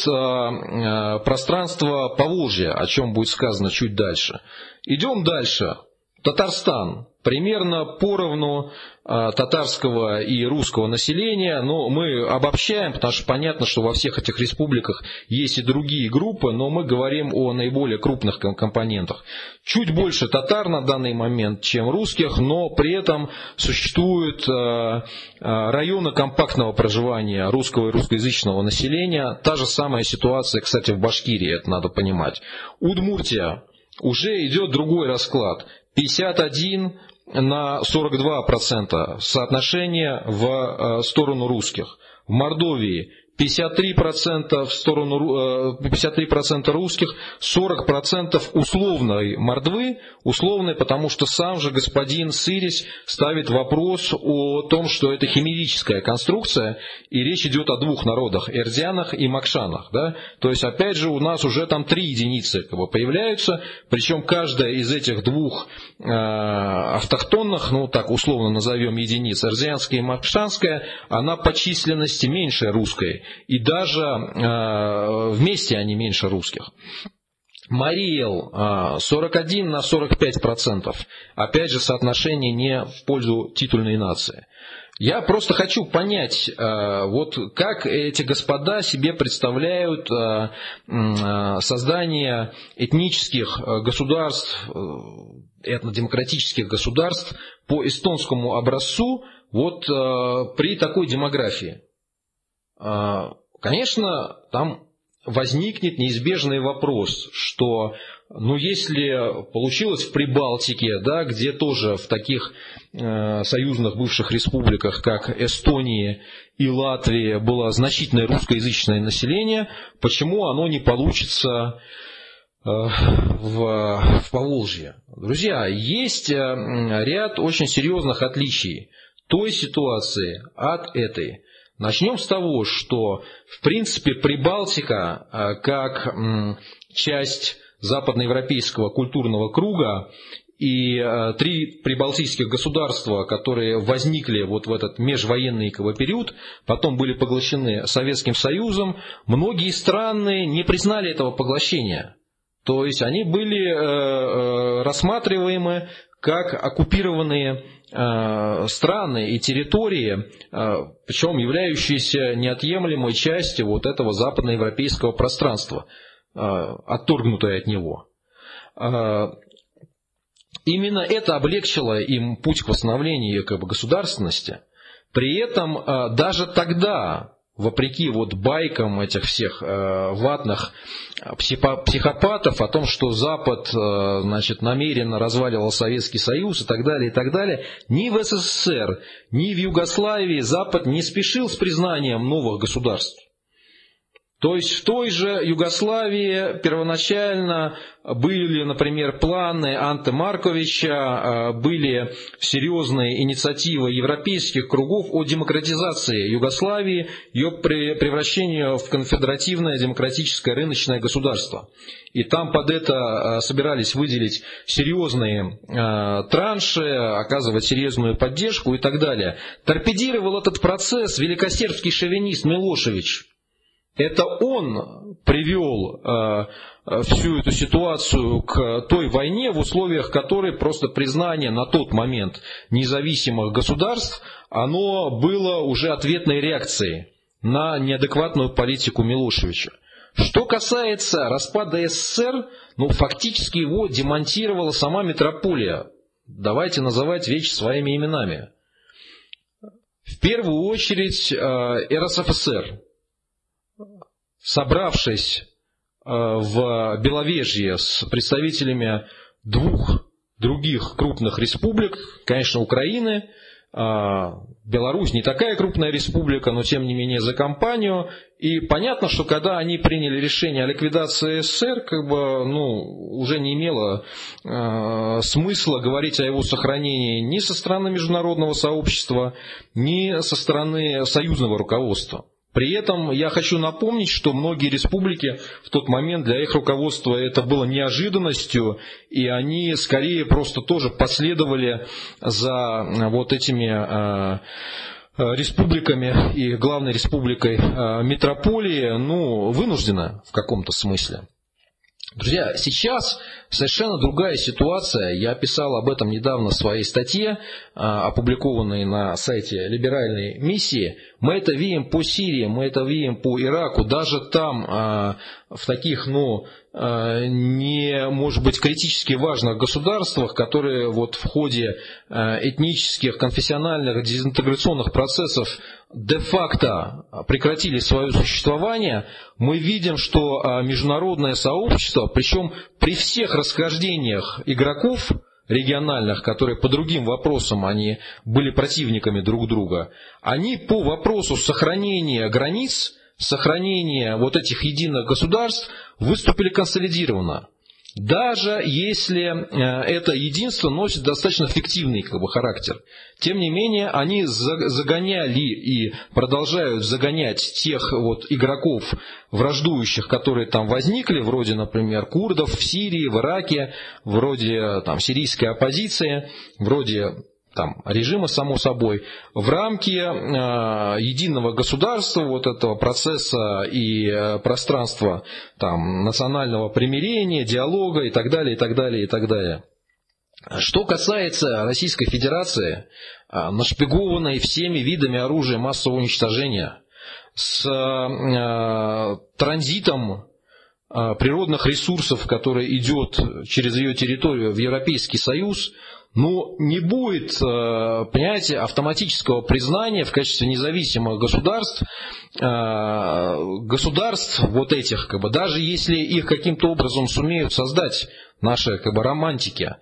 Speaker 1: пространства Поволжья, о чем будет сказано чуть дальше. Идем дальше. Татарстан примерно поровну а, татарского и русского населения, но мы обобщаем, потому что понятно, что во всех этих республиках есть и другие группы, но мы говорим о наиболее крупных компонентах. Чуть больше татар на данный момент, чем русских, но при этом существуют а, а, районы компактного проживания русского и русскоязычного населения. Та же самая ситуация, кстати, в Башкирии, это надо понимать. Удмуртия уже идет другой расклад. 51 на 42% соотношение в э, сторону русских. В Мордовии 53% в сторону 53% э, русских, 40% условной мордвы, условной, потому что сам же господин Сырис ставит вопрос о том, что это химерическая конструкция, и речь идет о двух народах, эрзянах и макшанах. Да? То есть, опять же, у нас уже там три единицы как бы, появляются, причем каждая из этих двух э, автохтонных, ну так условно назовем единиц, эрзянская и макшанская, она по численности меньше русской и даже э, вместе они меньше русских. Мариэл 41 на 45 процентов. Опять же, соотношение не в пользу титульной нации. Я просто хочу понять, э, вот как эти господа себе представляют э, создание этнических государств, этнодемократических государств по эстонскому образцу вот при такой демографии. А, конечно, там возникнет неизбежный вопрос, что ну, если получилось в Прибалтике, да, где тоже в таких э, союзных бывших республиках, как Эстония и Латвия, было значительное русскоязычное население, почему оно не получится э, в, в Поволжье? Друзья, есть э, ряд очень серьезных отличий той ситуации от этой. Начнем с того, что в принципе Прибалтика э, как часть западноевропейского культурного круга и э, три прибалтийских государства, которые возникли вот в этот межвоенный период, потом были поглощены Советским Союзом, многие страны не признали этого поглощения. То есть они были э, рассматриваемы как оккупированные страны и территории, э, причем являющиеся неотъемлемой частью вот этого западноевропейского пространства, э, отторгнутое от него. Именно это облегчило им путь к восстановлению бы, государственности. При этом даже тогда вопреки вот байкам этих всех э, ватных психопатов о том, что Запад э, значит, намеренно разваливал Советский Союз и так далее, и так далее, ни в СССР, ни в Югославии Запад не спешил с признанием новых государств. То есть в той же Югославии первоначально были, например, планы Анте Марковича, а, были серьезные инициативы европейских кругов о демократизации Югославии, ее превращению в конфедеративное демократическое рыночное государство. И там под это а, собирались выделить серьезные а, транши, оказывать серьезную поддержку и так далее. Торпедировал этот процесс великосербский шовинист Милошевич – это он привел э, всю эту ситуацию к той войне, в условиях которой просто признание на тот момент независимых государств, оно было уже ответной реакцией на неадекватную политику Милошевича. Что касается распада СССР, ну, фактически его демонтировала сама метрополия. Давайте называть вещи своими именами. В первую очередь э, РСФСР – собравшись э, в Беловежье с представителями двух других крупных республик, конечно, Украины, э, Беларусь не такая крупная республика, но тем не менее за компанию. И понятно, что когда они приняли решение о ликвидации СССР, как бы, ну, уже не имело э, смысла говорить о его сохранении ни со стороны международного сообщества, ни со стороны союзного руководства. При этом я хочу напомнить, что многие республики в тот момент для их руководства это было неожиданностью, и они скорее просто тоже последовали за вот этими э, республиками и главной республикой э, метрополии, ну, вынуждена в каком-то смысле. Друзья, сейчас совершенно другая ситуация. Я писал об этом недавно в своей статье, а, опубликованной на сайте либеральной миссии. Мы это видим по Сирии, мы это видим по Ираку. Даже там, а, в таких, ну, а, не, может быть, критически важных государствах, которые вот в ходе этнических, конфессиональных, дезинтеграционных процессов де-факто прекратили свое существование, мы видим, что международное сообщество, причем при всех расхождениях игроков региональных, которые по другим вопросам они были противниками друг друга, они по вопросу сохранения границ, сохранения вот этих единых государств выступили консолидированно. Даже если э, это единство носит достаточно фиктивный как бы, характер. Тем не менее, они загоняли и продолжают загонять тех вот игроков враждующих, которые там возникли, вроде, например, курдов в Сирии, в Ираке, вроде там сирийской оппозиции, вроде там, режима, само собой, в рамки э, единого государства, вот этого процесса и э, пространства там, национального примирения, диалога и так далее, и так далее, и так далее. Что касается Российской Федерации, э, нашпигованной всеми видами оружия массового уничтожения, с э, транзитом э, природных ресурсов, который идет через ее территорию в Европейский Союз, ну, не будет, э, понимаете, автоматического признания в качестве независимых государств, э, государств вот этих, как бы, даже если их каким-то образом сумеют создать наши как бы, романтики,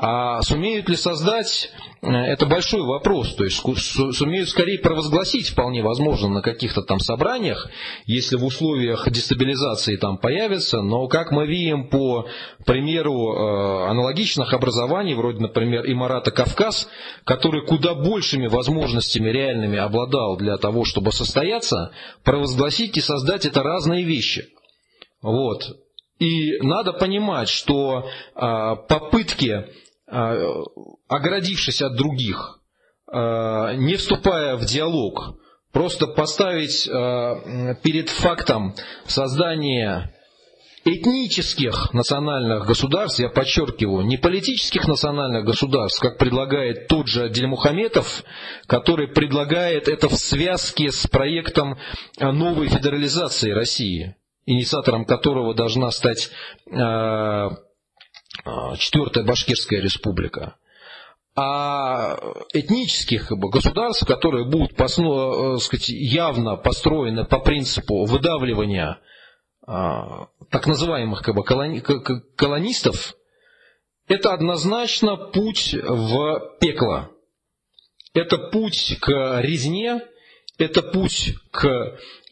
Speaker 1: а сумеют ли создать, э, это большой вопрос. То есть сумеют скорее провозгласить, вполне возможно, на каких-то там собраниях, если в условиях дестабилизации там появятся. Но как мы видим по примеру э, аналогичных образований, вроде, например, Имарата Кавказ, который куда большими возможностями реальными обладал для того, чтобы состояться, провозгласить и создать это разные вещи. Вот. И надо понимать, что э, попытки оградившись от других, э, не вступая в диалог, просто поставить э, перед фактом создания этнических национальных государств, я подчеркиваю, не политических национальных государств, как предлагает тот же Дельмухаметов, который предлагает это в связке с проектом новой федерализации России, инициатором которого должна стать Четвертая Башкирская республика. а этнических государств, которые будут э, сказать, явно построены по принципу выдавливания а, так называемых как бы, колони, колонистов, это однозначно путь в пекло. Это путь к резне, это путь к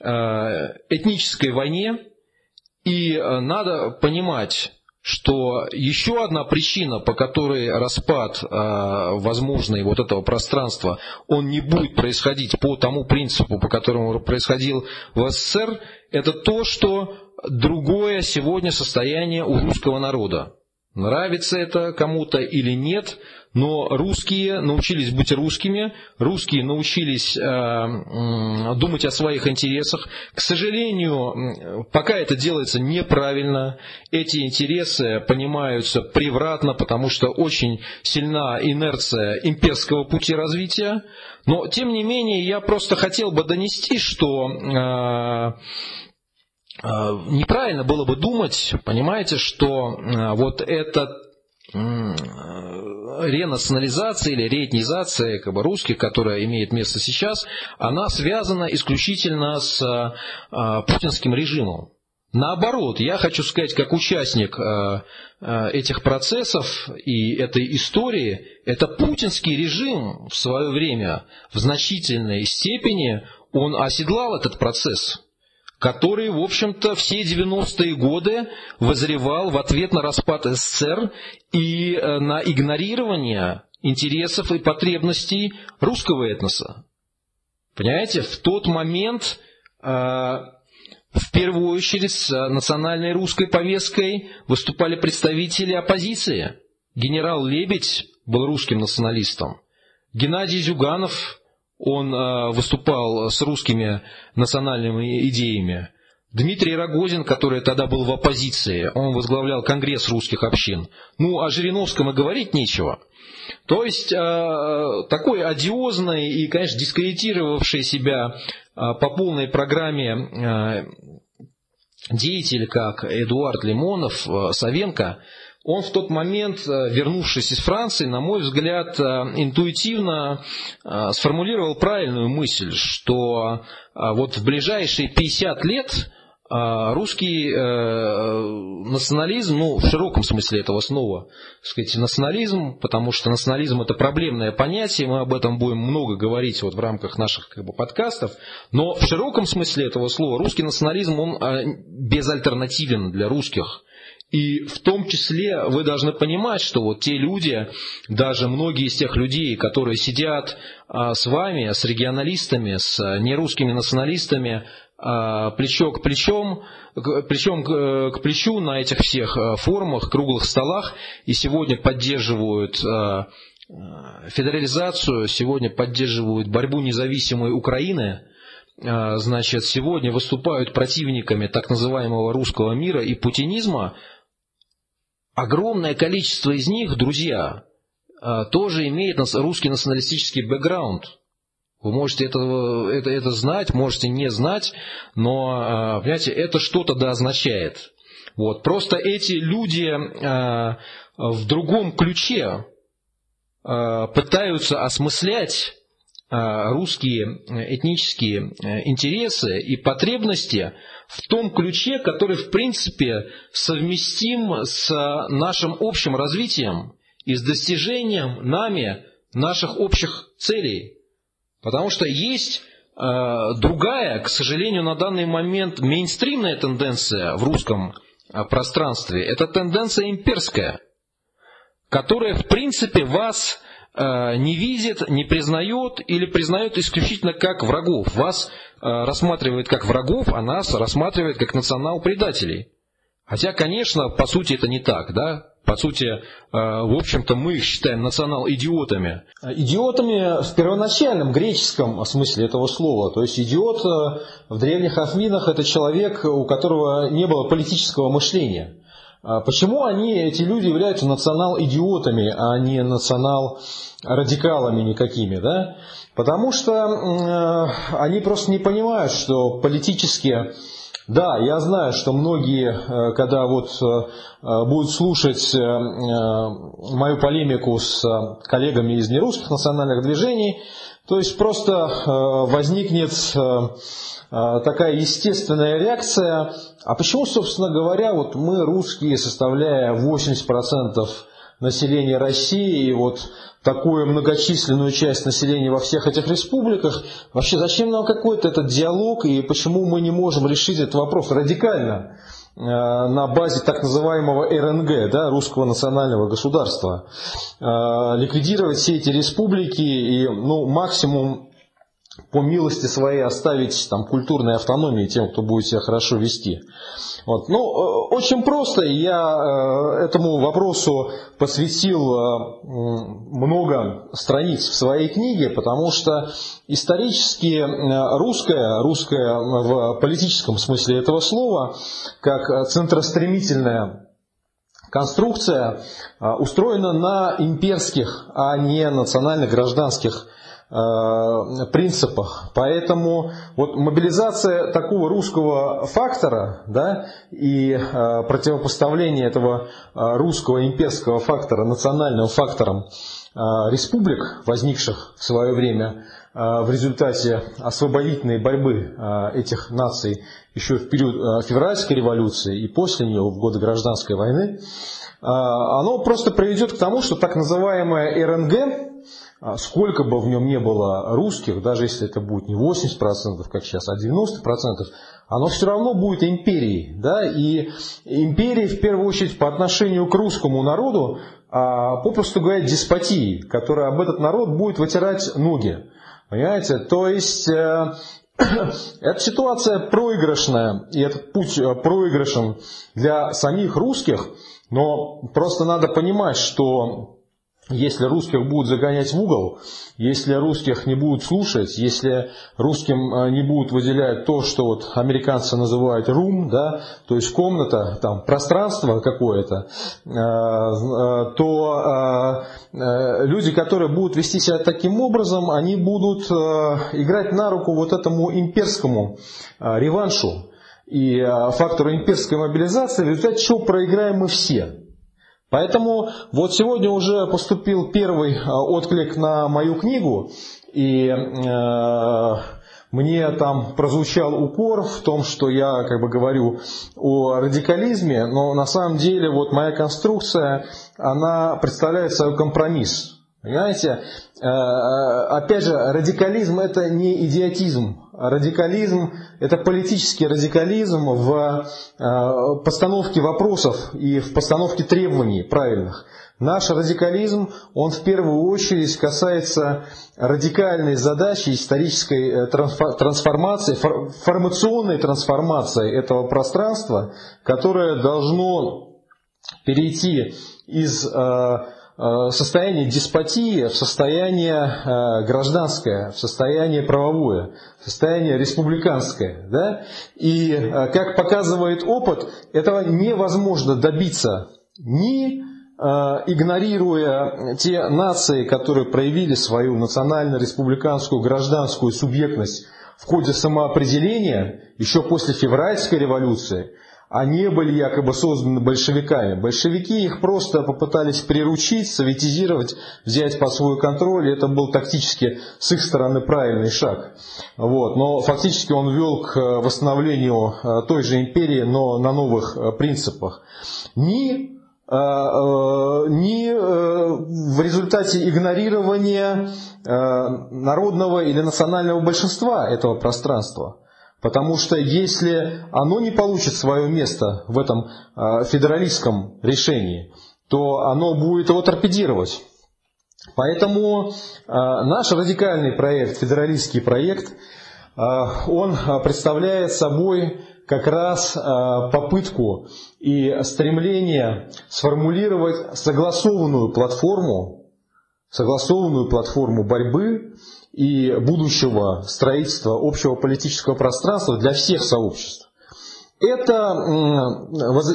Speaker 1: э, этнической войне, и э, надо понимать, что еще одна причина, по которой распад э, возможный вот этого пространства, он не будет происходить по тому принципу, по которому происходил в СССР, это то, что другое сегодня состояние у русского народа. Нравится это кому-то или нет, но русские научились быть русскими, русские научились э, думать о своих интересах. К сожалению, пока это делается неправильно, эти интересы понимаются превратно, потому что очень сильна инерция имперского пути развития. Но, тем не менее, я просто хотел бы донести, что э, э неправильно было бы думать, понимаете, что э, вот этот ренационализация или реэтнизация как бы, русских, которая имеет место сейчас, она связана исключительно с а, путинским режимом. Наоборот, я хочу сказать, как участник а, этих процессов и этой истории, это путинский режим в свое время в значительной степени он оседлал этот процесс который, в общем-то, все 90-е годы возревал в ответ на распад СССР и э, на игнорирование интересов и потребностей русского этноса. Понимаете, в тот момент э, в первую очередь с национальной русской повесткой выступали представители оппозиции. Генерал Лебедь был русским националистом. Геннадий Зюганов он э, выступал с русскими национальными идеями. Дмитрий Рогозин, который тогда был в оппозиции, он возглавлял Конгресс русских общин. Ну, о Жириновском и говорить нечего. То есть, э, такой одиозный и, конечно, дискредитировавший себя э, по полной программе деятель, как Эдуард Лимонов, Савенко – он в тот момент, э, вернувшись из Франции, на мой взгляд, э, интуитивно э, сформулировал правильную мысль, что вот в ближайшие 50 лет русский национализм, ну, в широком смысле этого снова, сказать, национализм, потому что национализм это проблемное понятие, мы об этом будем много говорить вот в рамках наших как бы, подкастов, но в широком смысле этого слова русский национализм, он безальтернативен для русских и в том числе вы должны понимать, что вот те люди, даже многие из тех людей, которые сидят а, с вами, с регионалистами, с нерусскими националистами, а, плечо к плечом, плечом к плечу на этих всех а, форумах, круглых столах, и сегодня поддерживают федерализацию, сегодня поддерживают борьбу независимой Украины, значит, сегодня выступают противниками так называемого русского мира и путинизма, огромное количество из них, друзья, а, тоже имеет русский националистический бэкграунд. Вы можете это, это, это знать, можете не знать, но, а, понимаете, это что-то да означает. Вот. Просто эти люди а, в другом ключе пытаются осмыслять русские этнические интересы и потребности в том ключе, который в принципе совместим с нашим общим развитием и с достижением нами наших общих целей. Потому что есть э, другая, к сожалению, на данный момент мейнстримная тенденция в русском э, пространстве. Это тенденция имперская, которая в принципе вас э, не видит, не признает или признает исключительно как врагов. Вас Э, рассматривает как врагов, а нас рассматривает как национал-предателей. Хотя, конечно, по сути это не так, да? По сути, э, в общем-то, мы их считаем национал-идиотами.
Speaker 3: Идиотами в первоначальном греческом смысле этого слова. То есть идиот э, в древних Афинах это человек, у которого не было политического мышления. А почему они, эти люди, являются национал-идиотами, а не национал-радикалами никакими? Да? Потому что э, они просто не понимают, что политически
Speaker 1: Да, я знаю, что многие, э, когда вот э, будут слушать мою полемику с коллегами из нерусских национальных движений, то есть просто возникнет такая естественная реакция, а почему, собственно говоря, вот мы, русские, составляя 80% населения России, и вот такую многочисленную часть населения во всех этих республиках. Вообще, зачем нам какой-то этот диалог и почему мы не можем решить этот вопрос радикально э, на базе так называемого РНГ, да, русского национального государства, э, ликвидировать все эти республики и ну, максимум по милости своей оставить там, культурной автономии тем, кто будет себя хорошо вести. Вот. Ну, э, очень просто. Я э, этому вопросу посвятил э, много страниц в своей книге, потому что исторически русская, русская в политическом смысле этого слова, как центростремительная конструкция, устроена на имперских, а не национальных гражданских принципах. Поэтому вот мобилизация такого русского фактора да, и э, противопоставление этого э, русского имперского фактора национальным факторам республик, возникших в свое время в результате освободительной борьбы этих наций еще в период февральской революции и после нее, в годы гражданской войны, оно просто приведет к тому, что так называемая РНГ, сколько бы в нем не было русских, даже если это будет не 80%, как сейчас, а 90%, оно все равно будет империей. Да? И империей, в первую очередь, по отношению к русскому народу, а, попросту говоря, деспотией, которая об этот народ будет вытирать ноги. Понимаете? То есть, э, эта ситуация проигрышная, и этот путь э, проигрышен для самих русских, но просто надо понимать, что если русских будут загонять в угол, если русских не будут слушать, если русским э, не будут выделять то, что вот американцы называют room, да, то есть комната, там, пространство какое-то, э, э, то люди, которые будут вести себя таким образом, они будут играть на руку вот этому имперскому реваншу и фактору имперской мобилизации, в результате чего проиграем мы все. Поэтому вот сегодня уже поступил первый э, отклик на мою книгу, и э, мне там прозвучал укор в том, что я как бы говорю о радикализме, но на самом деле вот моя конструкция, она представляет собой компромисс. Понимаете? Э, опять же, радикализм это не идиотизм. Радикализм это политический радикализм в э, постановке вопросов и в постановке требований правильных. Наш радикализм, он в первую очередь касается радикальной задачи исторической э, трансформации, формационной трансформации этого пространства, которое должно перейти из Э, состояние деспотии в состояние э, гражданское, в состояние правовое, в состояние республиканское. Да? И, э, как показывает опыт, этого невозможно добиться ни игнорируя те нации, которые проявили свою национально-республиканскую гражданскую субъектность в ходе самоопределения еще после февральской революции – они были якобы созданы большевиками. Большевики их просто попытались приручить, советизировать, взять под свой контроль, это был тактически с их стороны правильный шаг. Вот. Но фактически он вел к восстановлению э, той же империи, но на новых э, принципах. Ни э, ни в результате игнорирования народного или национального большинства этого пространства. Потому что если оно не получит свое место в этом а, федералистском решении, то оно будет его торпедировать. Поэтому а, наш радикальный проект, федералистский проект, а, он представляет собой как раз попытку и стремление сформулировать согласованную платформу, согласованную платформу борьбы и будущего строительства общего политического пространства для всех сообществ. это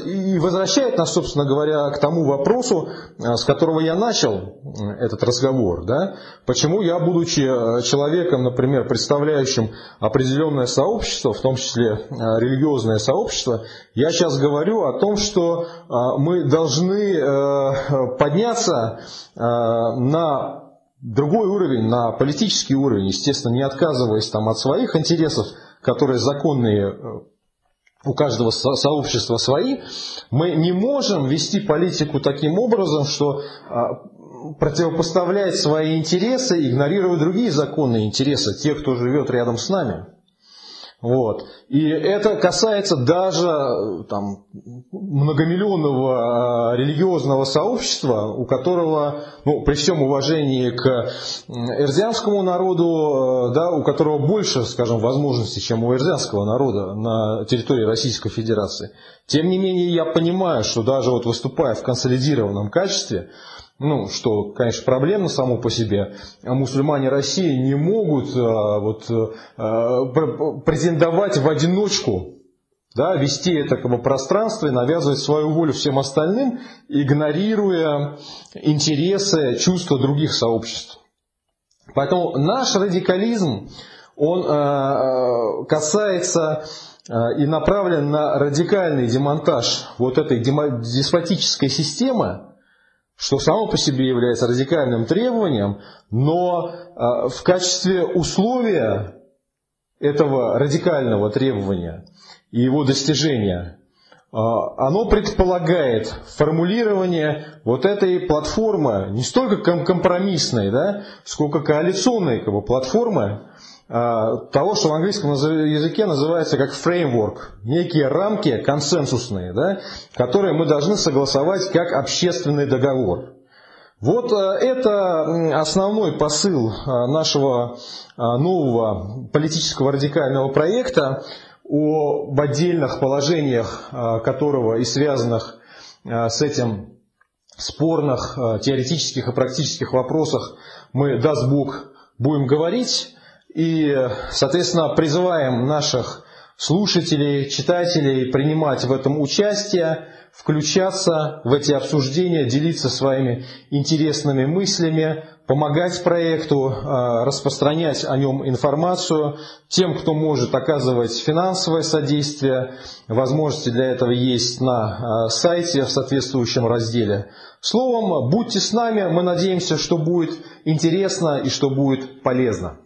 Speaker 1: и возвращает нас, собственно говоря, к тому вопросу, э, с которого я начал этот разговор. Да? Почему я, будучи э, человеком, например, представляющим определенное сообщество, в том числе э, религиозное сообщество, я сейчас говорю о том, что мы должны подняться на другой уровень, на политический уровень, естественно, не отказываясь там, от своих интересов, которые законные у каждого сообщества свои, мы не можем вести политику таким образом, что а, противопоставлять свои интересы, игнорируя другие законные интересы тех, кто живет рядом с нами. Вот. И это касается даже там, многомиллионного а, религиозного сообщества, у которого, ну, при всем уважении к эрзианскому народу, э, да, у которого больше, скажем, возможностей, чем у эрзианского народа на территории Российской Федерации. Тем не менее, я понимаю, что даже вот выступая в консолидированном качестве, ну, что, конечно, проблемно само по себе, а мусульмане России не могут а, вот, а, претендовать в одиночку, да, вести это как бы, пространство и навязывать свою волю всем остальным, игнорируя интересы, чувства других сообществ. Поэтому наш радикализм, он э, касается и направлен на радикальный демонтаж вот этой деспотической системы, что само по себе является радикальным требованием, но а, в качестве условия этого радикального требования и его достижения а, оно предполагает формулирование вот этой платформы, не столько компромиссной, да, сколько коалиционной как бы, платформы, того, что в английском языке называется как фреймворк, некие рамки консенсусные, да, которые мы должны согласовать как общественный договор. Вот а, это основной посыл а, нашего нового политического радикального проекта, об отдельных положениях которого и связанных с этим спорных теоретических и практических вопросах мы, даст Бог, будем говорить. И, соответственно, призываем наших слушателей, читателей принимать в этом участие, включаться в эти обсуждения, делиться своими интересными мыслями, помогать проекту, а, распространять о нем информацию. Тем, кто может оказывать финансовое содействие, возможности для этого есть на а, сайте в соответствующем разделе. Словом, будьте с нами, мы надеемся, что будет интересно и что будет полезно.